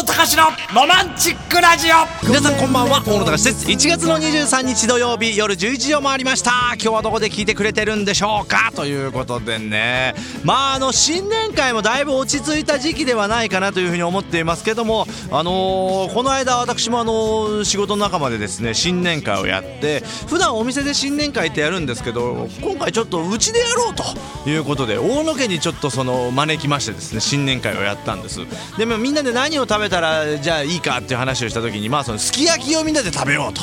野隆のロマンチックラジオ。皆さんこんばんは大野隆です。1月の23日土曜日夜11時を回りました。今日はどこで聞いてくれてるんでしょうか？ということでね。まああの新年会もだいぶ落ち着いた時期ではないかなというふうに思っていますけどもあのーこの間私もあのー仕事の仲間でですね新年会をやって普段お店で新年会ってやるんですけど今回ちょっとうちでやろうということで大野家にちょっとその招きましてですね新年会をやったんです。でもみんなで何を食べたらじゃあいいかっていう話をした時にまあそのすき焼きをみんなで食べようと。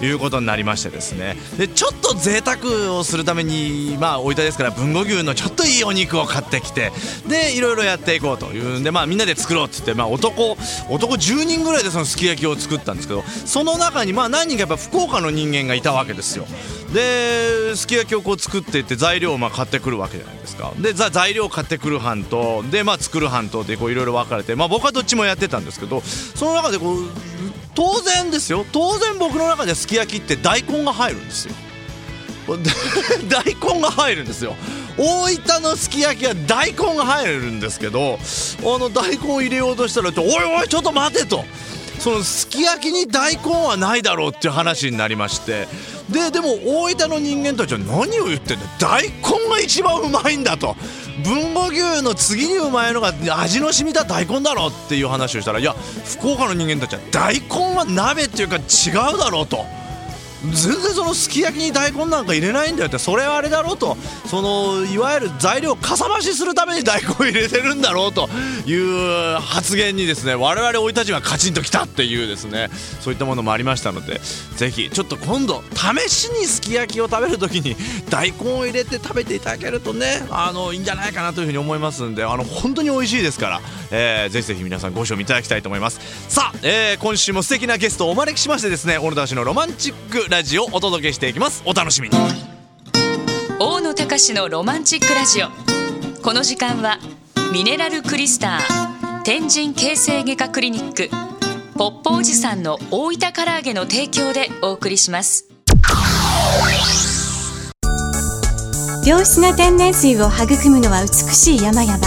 いうことになりましてですね。でちょっと贅沢をするためにまあおいたですから豊後牛のちょっといいお肉を買ってきてでいろいろやっていこうというんでまあみんなで作ろうって言ってまあ男男10人ぐらいでそのすき焼きを作ったんですけどその中にまあ何人かやっぱ福岡の人間がいたわけですよ。ですき焼きをこう作っていって材料をまあ買ってくるわけじゃないですか。で材料を買ってくる班とでまあ作る班とでいろいろ分かれてまあ僕はどっちもやってたんですけどその中でこう当然ですよ。当然僕の中ですき焼きって大根が入るんですよ。大根が入るんですよ。大分のすき焼きは大根が入るんですけどあの大根を入れようとしたら「おいおいちょっと待て」と。そのすき焼きに大根はないだろうっていう話になりまして。ででも大分の人間たちは何を言ってんだ。大根が一番うまいんだと。豊後牛の次にうまいのが味の染みた大根だろっていう話をしたらいや福岡の人間たちは大根は鍋っていうか違うだろうと。全然そのすき焼きに大根なんか入れないんだよってそれはあれだろうと。そのいわゆる材料かさ増しするために大根入れてるんだろうという発言にですね我々生い立ちがカチンときたっていうですねそういったものもありましたのでぜひちょっと今度試しにすき焼きを食べるときに大根を入れて食べていただけるとねあのいいんじゃないかなというふうに思いますんであの本当に美味しいですから、えーぜひぜひ皆さんご賞味いただきたいと思います。さあ、えー今週も素敵なゲストをお招きしましてですね小野田氏のロマンチックラジオをお届けしていきます。お楽しみに。大野隆のロマンチックラジオ。この時間はミネラルクリスター天神形成外科クリニックポッポおじさんの大分唐揚げの提供でお送りします。良質な天然水を育むのは美しい山々。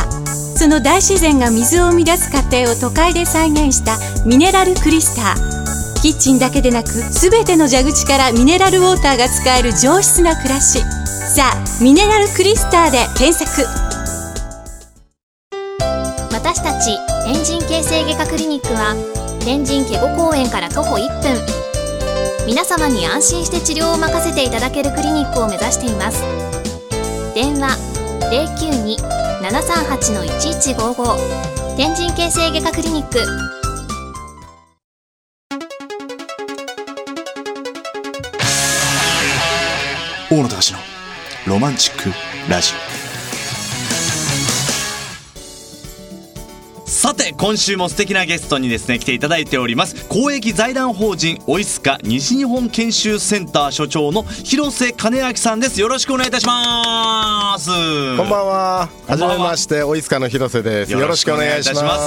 その大自然が水を生み出す過程を都会で再現したミネラルクリスターキッチンだけでなく全ての蛇口からミネラルウォーターが使える上質な暮らし。さあミネラルクリスターで検索。私たち天神形成外科クリニックは天神ケゴ公園から徒歩1分。皆様に安心して治療を任せていただけるクリニックを目指しています。電話092-738-1155天神形成外科クリニック。隆のロマンチックラジさて今週も素敵なゲストにですね来ていただいております。公益財団法人オイスカ西日本研修センター所長の広瀬金明さんです。よろしくお願いいたします。こんばんは。はじこんばんは。めまして、おいつかの広瀬です。よろしくお願いしま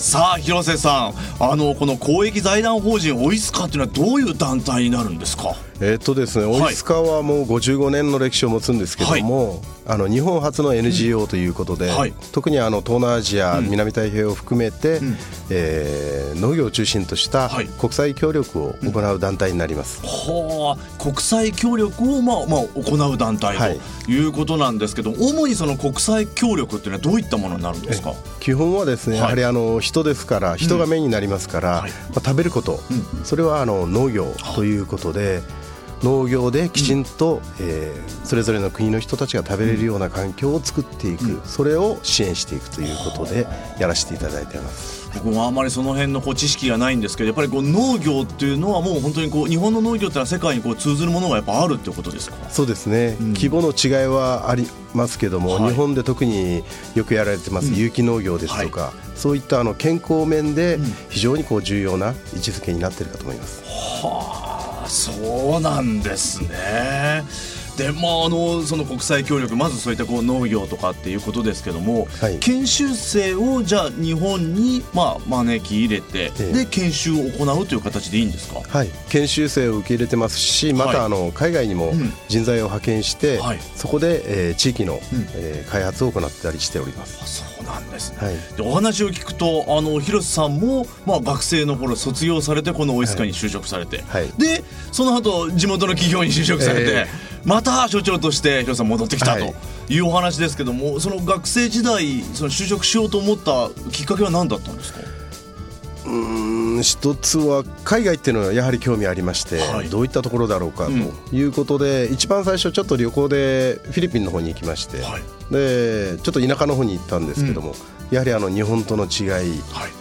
す。さあ広瀬さん。あのこの公益財団法人オイスカっていうのはどういう団体になるんですか？えっとですね、はい。おいつかはもう55年の歴史を持つんですけども、あの日本初の NGO ということで、はい。特にあの東南アジア、うん。南太平洋を含めて、ん。えー農業を中心としたはい。国際協力を行う団体になります。はあ。国際協力をまあまあ行う団体はい。ということなんですけど、主にその国際協力っていうのはどういったものになるんですか？基本はですね、はい。やはりあの人ですから人がメインになりますから、はい。まあ、食べること、うん。それはあの農業ということで、農業できちんと、えーそれぞれの国の人たちが食べれるような環境を作っていく、うん。それを支援していくということでやらせていただいています。僕もあんまりその辺のこう知識がないんですけどやっぱりこう農業っていうのはもう本当にこう日本の農業っていうのは世界にこう通ずるものがやっぱあるってことですか？そうですね、うん。規模の違いはありますけども、はい。日本で特によくやられてますうん。有機農業ですとか、そういったあの健康面でうん。非常にこう重要な位置づけになっているかと思います。はあそうなんですね。でまああのその国際協力まずそういったこう農業とかっていうことですけども、はい。研修生をじゃあ日本にまあ招き入れて、ええ。で研修を行うという形でいいんですか？はい、研修生を受け入れてますしまはい。たあの海外にもうん。人材を派遣して、はい。そこで、えー地域の、うん。えー開発を行ったりしております。あそうなんですね。はい。でお話を聞くとあの広瀬さんも、まあ、学生の頃卒業されてこのオイスカに就職されて、はい。でその後地元の企業に就職されて、えまた所長として広瀬さん戻ってきたとはい。いうお話ですけどもその学生時代その就職しようと思ったきっかけは何だったんですか？うーん一つは海外っていうのはやはり興味ありまして、はい。どういったところだろうかということで、一番最初ちょっと旅行でフィリピンの方に行きまして、はい。でちょっと田舎の方に行ったんですけども、やはりあの日本との違い、はい。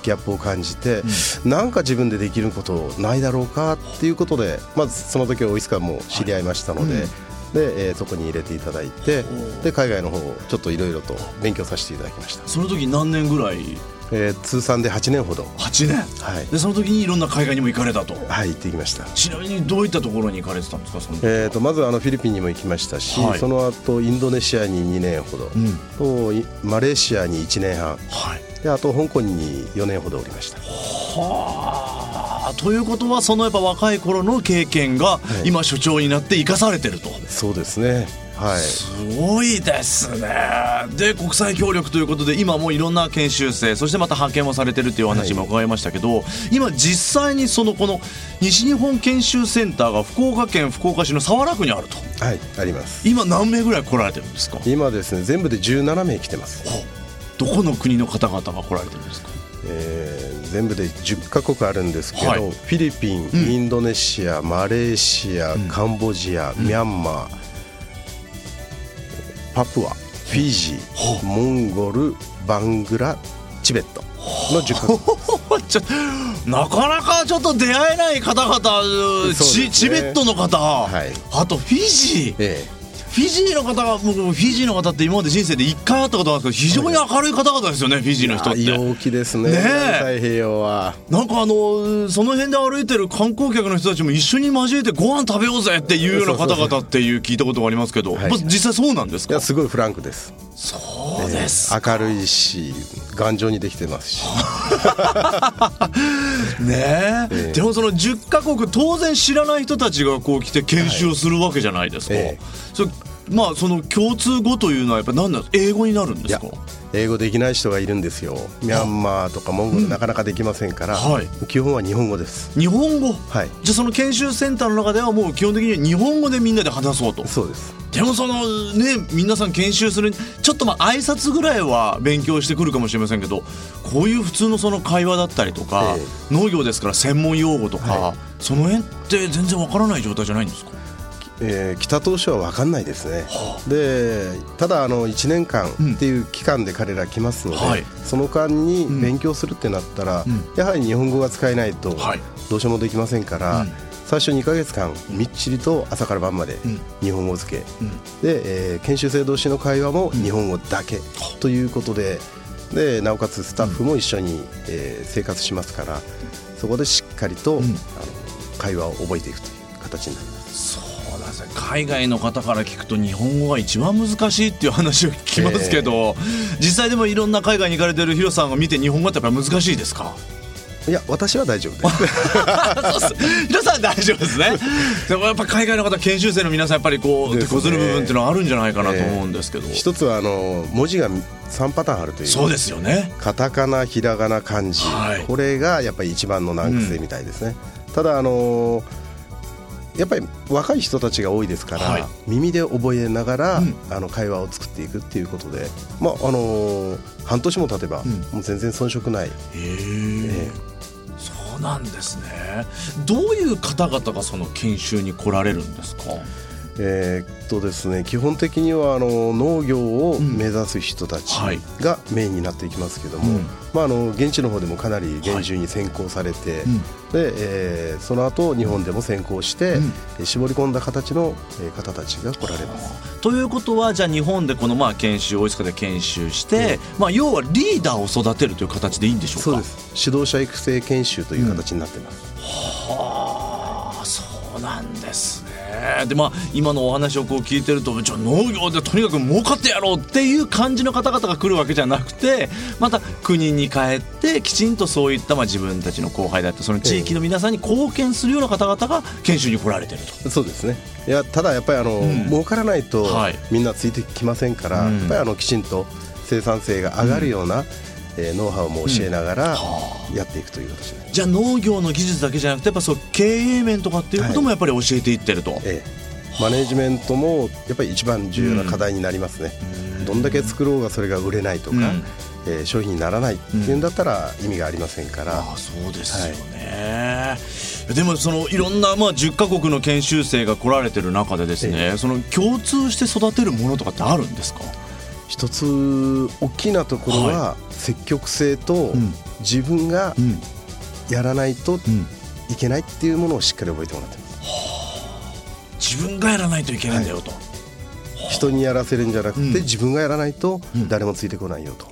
ギャップを感じて、なんか自分でできることないだろうかっていうことでまずその時はオイスカも知り合いましたので。でえーそこに入れていただいてで海外の方をちょっといろいろと勉強させていただきました、その時何年ぐらい？えー通算で8年ほど。8年？はい、でその時にいろんな海外にも行かれたと？はい、行ってきました。ちなみにどういったところに行かれてたんですか？その時。えー、とまずあのフィリピンにも行きましたし、はい。その後インドネシアに2年ほど、うん。といマレーシアに1年半。はいであと香港に4年ほどおりました。はあ。ということはそのやっぱ若い頃の経験がい。今所長になって生かされてると、そうですね。はい。すごいですね。で国際協力ということで今もいろんな研修生そしてまた派遣もされてるっていうお話も伺いましたけど、今実際にそのこの西日本研修センターが福岡県福岡市の早良区にあると。はいあります。今何名ぐらい来られてるんですか？今ですね全部で17名来てます、どこの国の方々が来られてるんですか？えー全部で10カ国あるんですけど、はい。フィリピン、うん。インドネシアマレーシア、ん。カンボジア、ミャンマーパプアフィジー、モンゴルバングラチベットの10カ国。ちょなかなかちょっと出会えない方々、ね。チチベットの方、はい。あとフィジー。えフィジーの方が僕フィジーの方って今まで人生で1回会ったことがあるんですけど非常に明るい方々ですよね、フィジーの人って。陽気ですね。ねえ。太平洋は。なんかあのその辺で歩いてる観光客の人たちも一緒に交えてご飯食べようぜっていうような方々っていう聞いたことがありますけど、実際そうなんですか？すごいフランクです。そうです、明るいし頑丈にできてますし。ねえ、ええでもその10カ国当然知らない人たちがこう来て研修をするわけじゃないですか、ええそれまあその共通語というのはやっぱ何なんですか？英語になるんですか？英語できない人がいるんですよ。ミャンマーとかモンゴルなかなかできませんから、はい。基本は日本語です。日本語？はい。じゃあその研修センターの中ではもう基本的には日本語でみんなで話そうと。そうです。でもそのね皆さん研修するちょっとまあ挨拶ぐらいは勉強してくるかもしれませんけどこういう普通のその会話だったりとか、え農業ですから専門用語とか、はその辺って全然わからない状態じゃないんですか？えー北当初は分かんないですね、でただあの1年間っていう期間で彼ら来ますので、はい。その間に勉強するってなったら、ん。やはり日本語が使えないとはい。どうしようもできませんから、うん。最初2ヶ月間みっちりと朝から晩までん。日本語付け、うん。で、えー研修生同士の会話も日本語だけということででなおかつスタッフも一緒に、えー生活しますからそこでしっかりと、あの会話を覚えていくという形になります。海外の方から聞くと日本語が一番難しいっていう話を聞きますけど、実際でもいろんな海外に行かれてるヒロさんが見て日本語ってやっぱり難しいですか？いや私は大丈夫です。そうです。ヒロさん大丈夫ですね。でもやっぱ海外の方研修生の皆さんやっぱりこう手こずる部分っていうのはあるんじゃないかなと思うんですけど、一つはあの文字が3パターンあるというそうですよね。カタカナひらがな漢字、はい。これがやっぱり一番の難癖みたいですね、ただあのやっぱり若い人たちが多いですから、はい。耳で覚えながら、うん。あの会話を作っていくっていうことで、まああの半年も経てば、ん。もう全然遜色ない、へえ。そうなんですね。どういう方々がその研修に来られるんですか？えーっとですね基本的にはあの農業を目指す人たちはい。がメインになっていきますけども、うん。まあ、あの現地の方でもかなり厳重に先行されて、ん。でえーその後日本でも先行して、うん。えー絞り込んだ形のえー方たちが来られます。ということはじゃあ日本でこのまあ研修大塚で研修して、まあ、要はリーダーを育てるという形でいいんでしょうか？そうです。指導者育成研修という形になっています。はあそうなんですねえでまあ今のお話をこう聞いてるとじゃあ農業でとにかく儲かってやろうっていう感じの方々が来るわけじゃなくてまた国に帰ってきちんとそういったまあ自分たちの後輩だったその地域の皆さんに貢献するような方々が研修に来られてると。そうですね。いやただやっぱりあの、ん。儲からないとはい。みんなついてきませんから、うん。やっぱりあのきちんと生産性が上がるような、えーノウハウも教えながらやっていくという形で、じゃあ農業の技術だけじゃなくてやっぱそう経営面とかっていうこともやっぱり教えていってると。ええ。マネジメントもやっぱり一番重要な課題になりますね、どんだけ作ろうがそれが売れないとか、うん。えー商品にならないっていうんだったら意味がありませんから、ああそうですよね、でもそのいろんな、まあ、10カ国の研修生が来られてる中でですね、え。その共通して育てるものとかってあるんですか？一つ大きなところは積極性とん。自分がうん。やらないとん。いけないっていうものをしっかり覚えてもらってます。自分がやらないといけないんだよと、人にやらせるんじゃなくて、うん。自分がやらないとうん。誰もついてこないよと、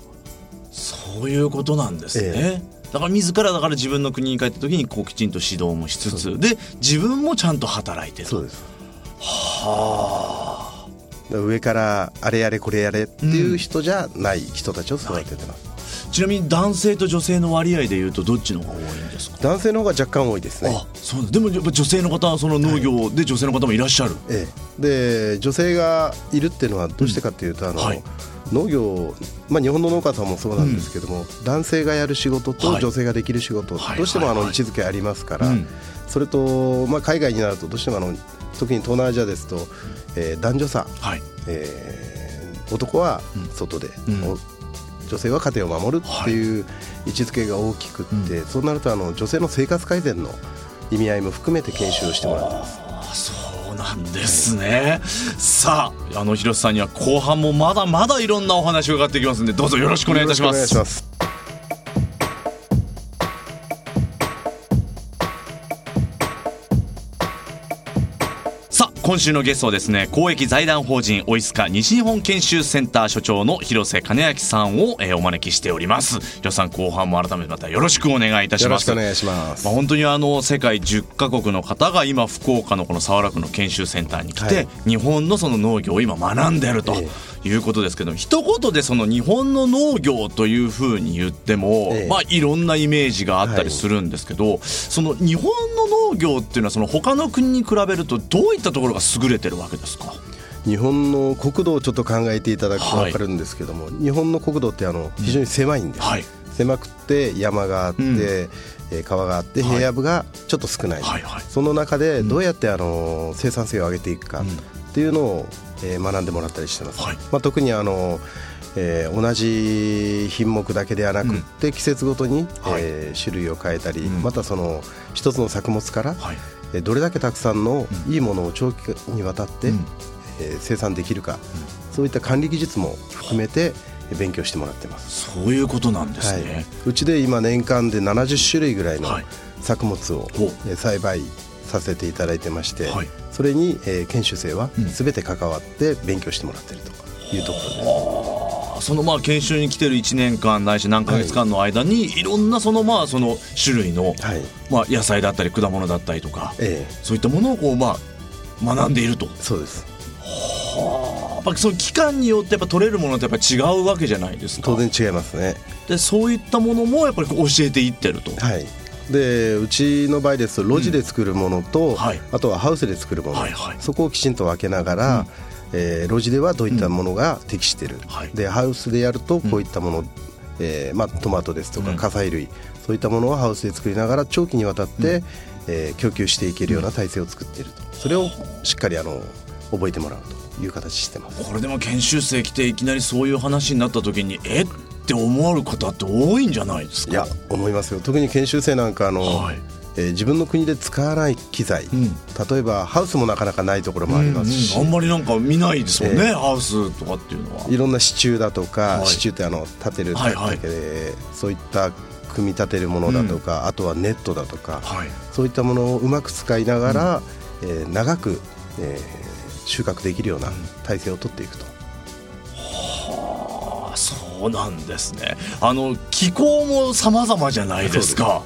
そういうことなんですね、えだから自らだから自分の国に帰った時にこうきちんと指導もしつつで自分もちゃんと働いてるそうです。はあ上からあれやれこれやれっていう人じゃない人たちを育ててます、ちなみに男性と女性の割合でいうとどっちの方が多いんですか？男性の方が若干多いですね。あそうでもやっぱ女性の方はその農業で女性の方もいらっしゃる、ええ、で女性がいるっていうのはどうしてかっていうと、あのはい。農業、まあ、日本の農家さんもそうなんですけども、男性がやる仕事はい。と女性ができる仕事、はい。どうしてもあはい。はいの位置づけありますから、うん。それと、まあ、海外になるとどうしてもあの特に東南アジアですと、えー男女差、はい。えー男は外で、うん。お女性は家庭を守るっていう位置づけが大きくって、そうなるとあの女性の生活改善の意味合いも含めて研修をしてもらってます。あそうなんですね、さああの広瀬さんには後半もまだまだいろんなお話を伺っていきますんでどうぞよろしくお願いいたします今週のゲストはですね公益財団法人オイスカ西日本研修センター所長の広瀬金明さんを、えーお招きしております。広瀬さん後半も改めてまたよろしくお願いいたします。よろしくお願いします。まあ、本当にあの世界10カ国の方が今福岡のこの早良区の研修センターに来て、はい。日本のその農業を今学んでるとえいうことですけど一言でその日本の農業というふうに言っても、ええ。まあいろんなイメージがあったりするんですけど、その日本の農業っていうのはその他の国に比べるとどういったところが優れてるわけですか？日本の国土をちょっと考えていただくとはい。分かるんですけども、日本の国土ってあの非常に狭いんです、はい。狭くて山があって、うん。えー川があってはい。平野部がちょっと少ない、はいはい。その中でどうやってあの生産性を上げていくかっていうのを、えー学んでもらったりしてます、はい。まあ、特にあの、えー同じ品目だけではなくって、季節ごとに、はい。えー種類を変えたり、うん。またその一つの作物から、はいえーどれだけたくさんのいいものを長期にわたって、うん。えー生産できるか、そういった管理技術も含めてえー勉強してもらってます。そういうことなんですはい。ね、、うちで今年間で70種類ぐらいのはい。作物を、栽培させていただいてまして、はい。それに、えー研修生はうん。全て関わって勉強してもらっているというところです。そのまあ研修に来てる1年間ないし何ヶ月間の間にい。ろんなそのまあその種類のはい、まあ野菜だったり果物だったりとかえそういったものをこうまあ学んでいると。ーそうです。やっぱその期間によってやっぱ取れるものってやっぱ違うわけじゃないですか。当然違いますね。でそういったものもやっぱり教えていってると。はい。でうちの場合ですと路地で作るものと、はい。あとはハウスで作るもの、はいはい。そこをきちんと分けながら、えー路地ではどういったものが適してる、はい。でハウスでやるとこういったもの、えーまあ、トマトですとかうん。火砕類、そういったものをハウスで作りながら長期にわたって、えー供給していけるような体制を作っていると。それをしっかりあの覚えてもらうという形してます。これでも研修生来ていきなりそういう話になった時にえ？って思われる方って多いんじゃないですか？いや思いますよ。特に研修生なんかあの、はいえー自分の国で使わない機材、ん。例えばハウスもなかなかないところもありますし、うんうん。あんまりなんか見ないですもんね、ええハウスとかっていうのは。いろんな支柱だとか、はい。支柱ってあの立てるはいはい。だけで、そういった組み立てるものだとか、あとはネットだとか、はい。そういったものをうまく使いながら、えー長く、えー収穫できるような体制を取っていくと。あそうなんですね。あの気候も様々じゃないですか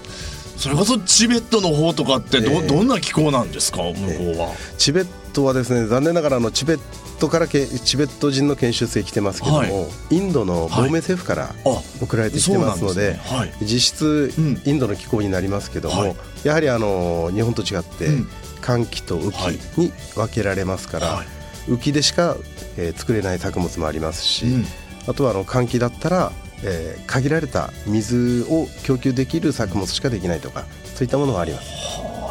それこそチベットの方とかってど,、ええ。どんな気候なんですか？向こうは、チベットはですね残念ながらあのチベットからけチベット人の研修生来てますけども、はい。インドの亡命政府からあ送られてきてますので,、そうなんですね。はい。実質うん。インドの気候になりますけども、はい。やはりあの日本と違ってうん。寒気と雨季はい。に分けられますから、はい。雨季でしか、えー作れない作物もありますし、うん。あとはあの寒気だったら、えー限られた水を供給できる作物しかできないとかそういったものがあります。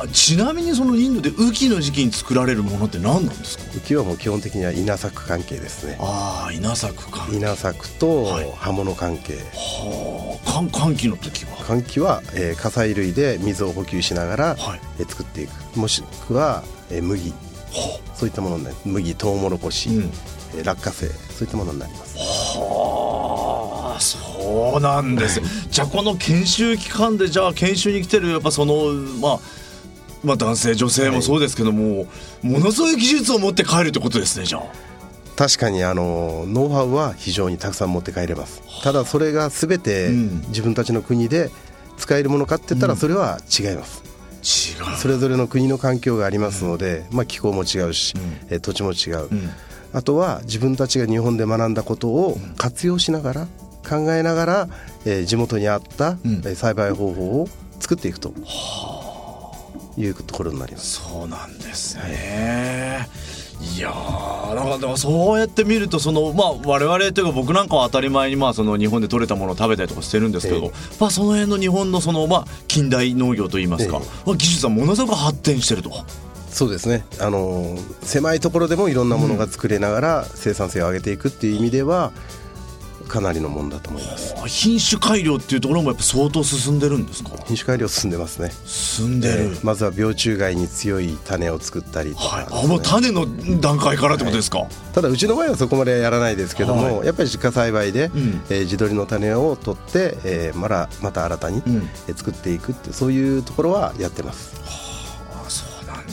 あちなみにそのインドで雨季の時期に作られるものって何なんですか？雨季はもう基本的には稲作関係ですね。ああ稲作か稲作とはい。刃物関係、はあ寒寒気の時は？寒気は、えー火砕類で水を補給しながら、はい。えー作っていく。もしくは、えー麦。そういったものになり麦トウモロコシ、うん。えー落花生。そういったものになります。はあそうなんです。よじゃあこの研修期間でじゃあ研修に来てるやっぱそのまあまあ男性女性もそうですけども、ものすごい技術を持って帰るってことですねじゃあ。確かにあのノウハウは非常にたくさん持って帰れます。ただそれが全てうん。自分たちの国で使えるものかって言ったらそれは違います、違う。それぞれの国の環境がありますので、まあ、気候も違うし、えー土地も違う、ん。あとは自分たちが日本で学んだことを活用しながら考えながら、えー地元に合った、んえー栽培方法を作っていくというところになります。そうなんですね。いやーなんかでもそうやって見るとそのまあ我々というか僕なんかは当たり前にまあその日本で採れたものを食べたりとかしてるんですけど、ええまあその辺の日本のそのまあ近代農業といいますか、えまあ技術はものすごく発展してると。そうですねあのー狭いところでもいろんなものが作れながら生産性を上げていくっていう意味ではかなりのもんだと思います。品種改良っていうところもやっぱ相当進んでるんですか？品種改良進んでますね、進んでる。えーまずは病虫害に強い種を作ったりとか。はい。あもう種の段階からってことですか？ただうちの場合はそこまでやらないですけども、はやっぱり自家栽培で、ん。えー地鶏の種を取って、えーまだまた新たに、ん。えー作っていくってそういうところはやってます。あ。そうなん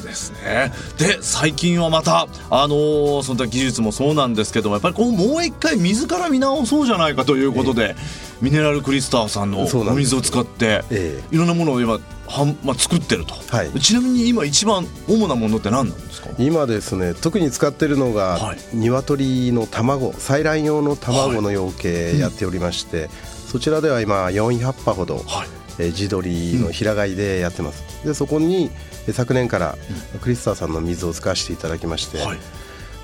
ですね。で最近はまたあのーその他技術もそうなんですけどもやっぱりこうもう一回自ら見直そうじゃないかということで、ミネラルクリスターさんのお水を使って、えいろんなものを今はん、まあ、作ってると、はい。ちなみに今一番主なものって何なんですか？今ですね特に使ってるのが、はい。鶏の卵採卵用の卵の養鶏やっておりまして、そちらでは今400羽ほど、はい。えー地鶏の平飼いでやってます、でそこにえー昨年からクリスターさんの水を使わせていただきまして、はい。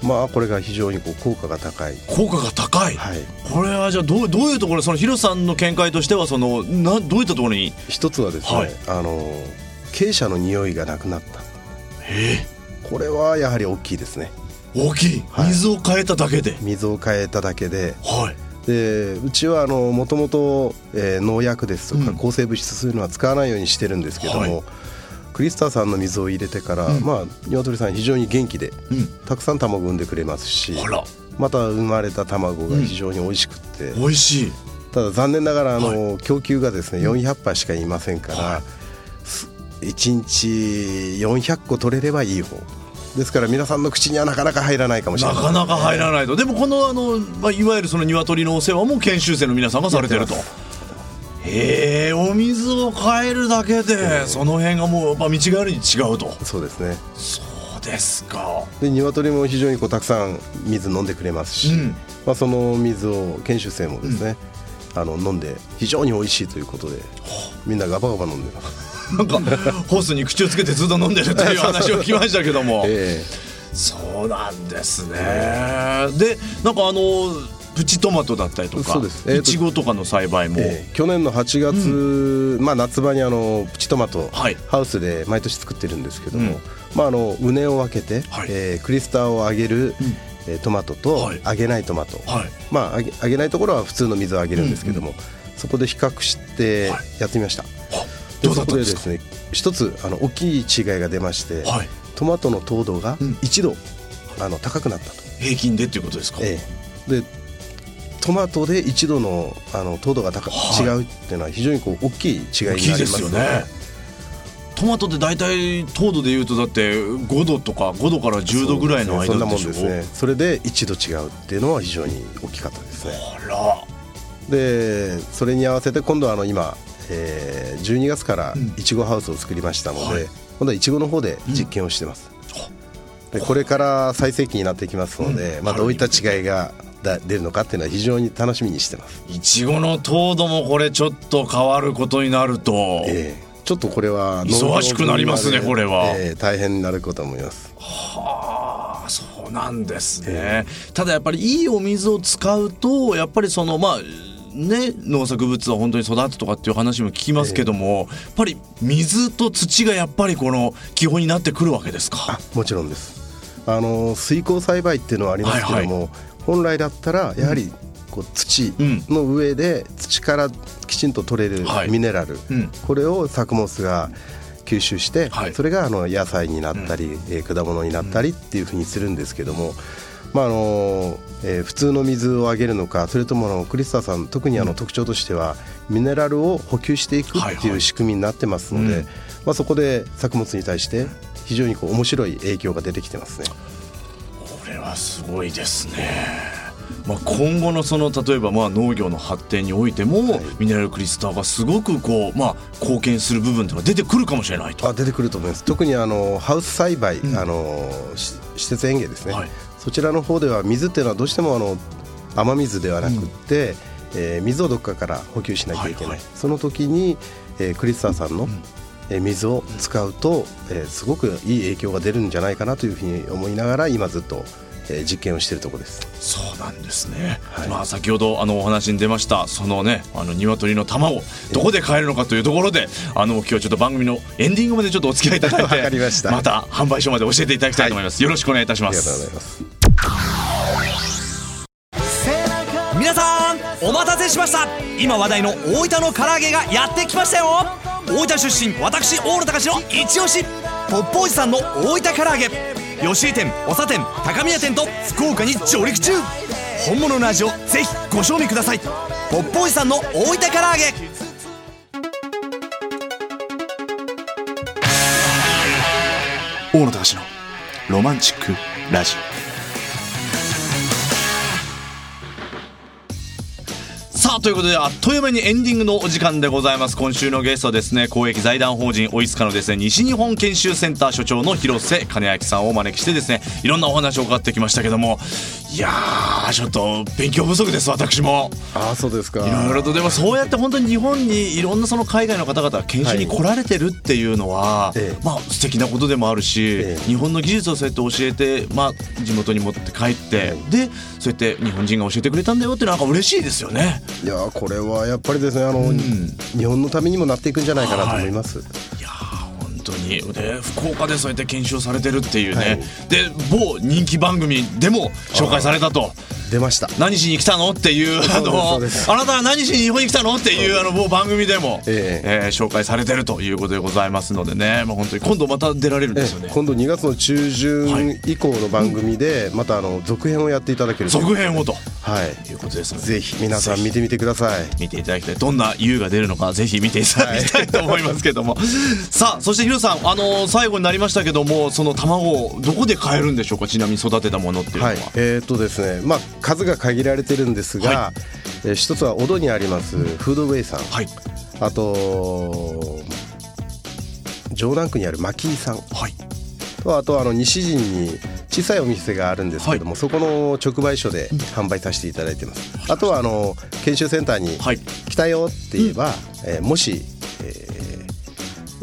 まあこれが非常にこう効果が高い。効果が高い、はい。これはじゃあどうどういうところそのヒロさんの見解としてはそのなどういったところに？一つはですね、はい。あの傾斜の匂いがなくなった。え？これはやはり大きいですね。大きい？はい。水を変えただけで、水を変えただけで。はい。でうちはあのもともとえー農薬ですとかうん。抗生物質そういうのは使わないようにしてるんですけども、はいクリスターさんの水を入れてから、うん。まあ鶏さん非常に元気でうん。たくさん卵産んでくれますしまた生まれた卵が非常に美味しくって、美味しい。ただ残念ながらあの、供給がですね400羽しかいませんから、はい。す1日400個取れればいい方。ですから皆さんの口にはなかなか入らないかもしれない。なかなか入らないと。でもこのあの、まあ、いわゆるその鶏のお世話も研修生の皆さんがされてるとへえお水を変えるだけでその辺がもうやっぱ見違えるに違うと。そうですね。そうですか。で鶏も非常にこうたくさん水飲んでくれますし、うん。まあ、その水を研修生もですね、あの飲んで非常に美味しいということでみんなガバガバ飲んでます、なんかホースに口をつけてずっと飲んでるという話を聞きましたけども。え。そうなんですね。でなんかあのプチトマトだったりとかいちごとかの栽培も、ええ去年の8月、まあ、夏場にあのプチトマト、はい。ハウスで毎年作ってるんですけども、うん。まあ、あの畝を分けて、はい。えークリスターを揚げる、えートマトとはい。揚げないトマト、はい。まあ、揚げないところは普通の水をあげるんですけども、そこで比較してはい。やってみました、どうだったんですか？そこでですね一つあの大きい違いが出まして、はい。トマトの糖度がうん。1度、あの高くなったと、平均でっていうことですか、ええ。でトマトで1度のあの糖度が高、はい。違うっていうのは非常にこう大きい違いになりますよね。トマトって大体糖度でいうとだって5度とか5度から10度ぐらいの間ですね。そんなもんですね。それで1度違うっていうのは非常に大きかったですね。でそれに合わせて今度はあの今、えー12月からうん。いちごハウスを作りましたので、はい。今度はいちごの方で実験をしてます、でこれから最盛期になってきますので、まあ、どういった違いがだ出るのかっていうのは非常に楽しみにしてます、いちごの糖度もこれちょっと変わることになると、ええ。ちょっとこれは忙しくなりますねこれは。ええ大変になること思います。はあそうなんですね、ただやっぱりいいお水を使うとやっぱりそのまあね、農作物は本当に育つとかっていう話も聞きますけども、やっぱり水と土がやっぱりこの基本になってくるわけですか？もちろんです。あの水耕栽培っていうのはありますけども、本来だったらやはりこう土の上で土からきちんと取れるはい。ミネラル、うん。これを作物が吸収して、はい。それがあの野菜になったり、えー果物になったりっていうふうにするんですけども、まああのえー普通の水をあげるのかそれともあのクリスタさん特にあの特徴としてはミネラルを補給していくっていう仕組みになってますので、うん。まあ、そこで作物に対して非常にこう面白い影響が出てきてますね。はすごいですね。まあ、今後のその例えばまあ農業の発展においても、ミネラルクリスターがすごくこう、まあ、貢献する部分というのが出てくるかもしれないと。あ出てくると思います。特にあのハウス栽培、あのし施設園芸ですね、はい。そちらの方では水っていうのはどうしてもあの雨水ではなくって、えー水をどっかから補給しなきゃいけない、はいはい。その時に、えークリスターさんの、えー水を使うと、えーすごくいい影響が出るんじゃないかなというふうに思いながら今ずっと、えー実験をしているところです。そうなんですね、はい。まあ、先ほどあのお話に出ましたそのねあの鶏の卵どこで買えるのかというところであの今日はちょっと番組のエンディングまでちょっとお付き合いいただいてわかりました。た販売所まで教えていただきたいと思います、よろしくお願いいたしまありがとうございすます。皆さんお待たせしました。今話題の大分の唐揚げがやってきましたよ。大分出身私大野隆の一押しポッポおじさんの大分唐揚げ。吉井店長店高宮店と福岡に上陸中。本物の味をぜひご賞味ください。ポッポおじさんの大分唐揚げ。大野隆のロマンチックラジオ。ということであっという間にエンディングのお時間でございます。今週のゲストはですね公益財団法人オイスカのですね西日本研修センター所長の広瀬金明さんをお招きしてですねいろんなお話を伺ってきましたけどもいやーちょっと勉強不足です私も。ああそうですか。いろいろとでもそうやって本当に日本にいろんなその海外の方々が研修に来られてるっていうのは、ええ。まあ素敵なことでもあるし、ええ。日本の技術をそうやって教えて、まあ、地元に持って帰って、でそうやって日本人が教えてくれたんだよってなんか嬉しいですよね。いやーこれはやっぱりですねあの、日本のためにもなっていくんじゃないかなと思います。いやー本当にで福岡でそうやって研修をされてるっていうね、はいで某人気番組でも紹介されたと。出ました。何しに来たの？っていうあのあなたは何しに日本に来たの？っていうあの某番組でも、ええ。ー紹介されてるということでございますのでね、まあ、本当に今度また出られるんですよね。え。今度2月の中旬以降の番組でまたあの続編をやっていただける続編をと。はい。いうことですので。ぜひ皆さん見てみてください。見ていただきたい。どんな優が出るのかぜひ見ていただきたいと思いますけども、さあそしてヒロさんあの最後になりましたけどもその卵をどこで買えるんでしょうか？ちなみに育てたものっていうのは、はい。えーっとですね。まあ数が限られてるんですが、はえー一つは小戸にありますフードウェイさん、はい。あと城南区にあるマキーさん。はい。とあとあの西陣に小さいお店があるんですけども、そこの直売所で販売させていただいてます、あとはあの研修センターにはい。来たよって言えば、えーもし、えー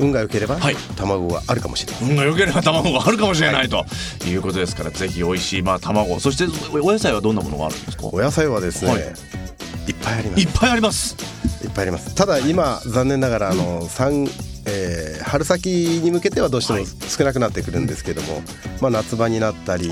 運が良ければ、はい。卵があるかもしれません運が良ければ卵があるかもしれないと。い。うことですから、ぜひ美味しいまあ卵。そしておお野菜はどんなものがあるんですか？お野菜はですね、はい。い、っぱいあります。いっぱいあります。いっぱいあります。ただ今残念ながらあの、三えー春先に向けてはどうしても少なくなってくるんですけども、まあ、夏場になったり、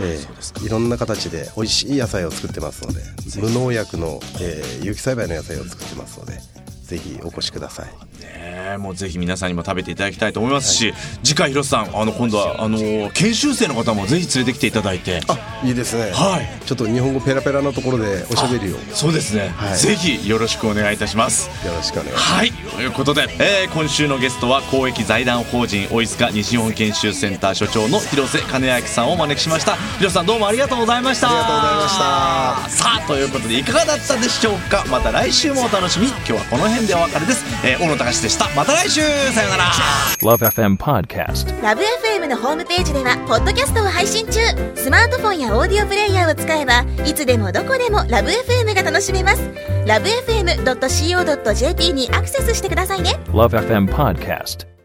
えーいろんな形で美味しい野菜を作ってますので無農薬の、えー有機栽培の野菜を作ってますのでぜひお越しください。ねえもうぜひ皆さんにも食べていただきたいと思いますし、次回広瀬さんあの今度はあの研修生の方もぜひ連れてきていただいて。いいですね。はい。ちょっと日本語ペラペラのところでおしゃべりを。よそうですね、はい。ぜひよろしくお願いいたします。ろしくお願いします。はい。ということで、えー今週のゲストは公益財団法人おいすか西日本研修センター所長の広瀬金明さんをお招きしました。広瀬さんどうもありがとうございました。ありがとうございました。さあということでいかがだったでしょうか。また来週もお楽しみ。今日はこの辺でお別れです、えー大野隆でした。また来週。さようなら。Love FM Podcast. ラブ f m のホームページではポッドキャストを配信中。スマートフォンやオーディオプレイヤーを使えばいつでもどこでもラブ f m が楽しめます。ラブ FM.co.jp にアクセスしてくださいね Love FM Podcast.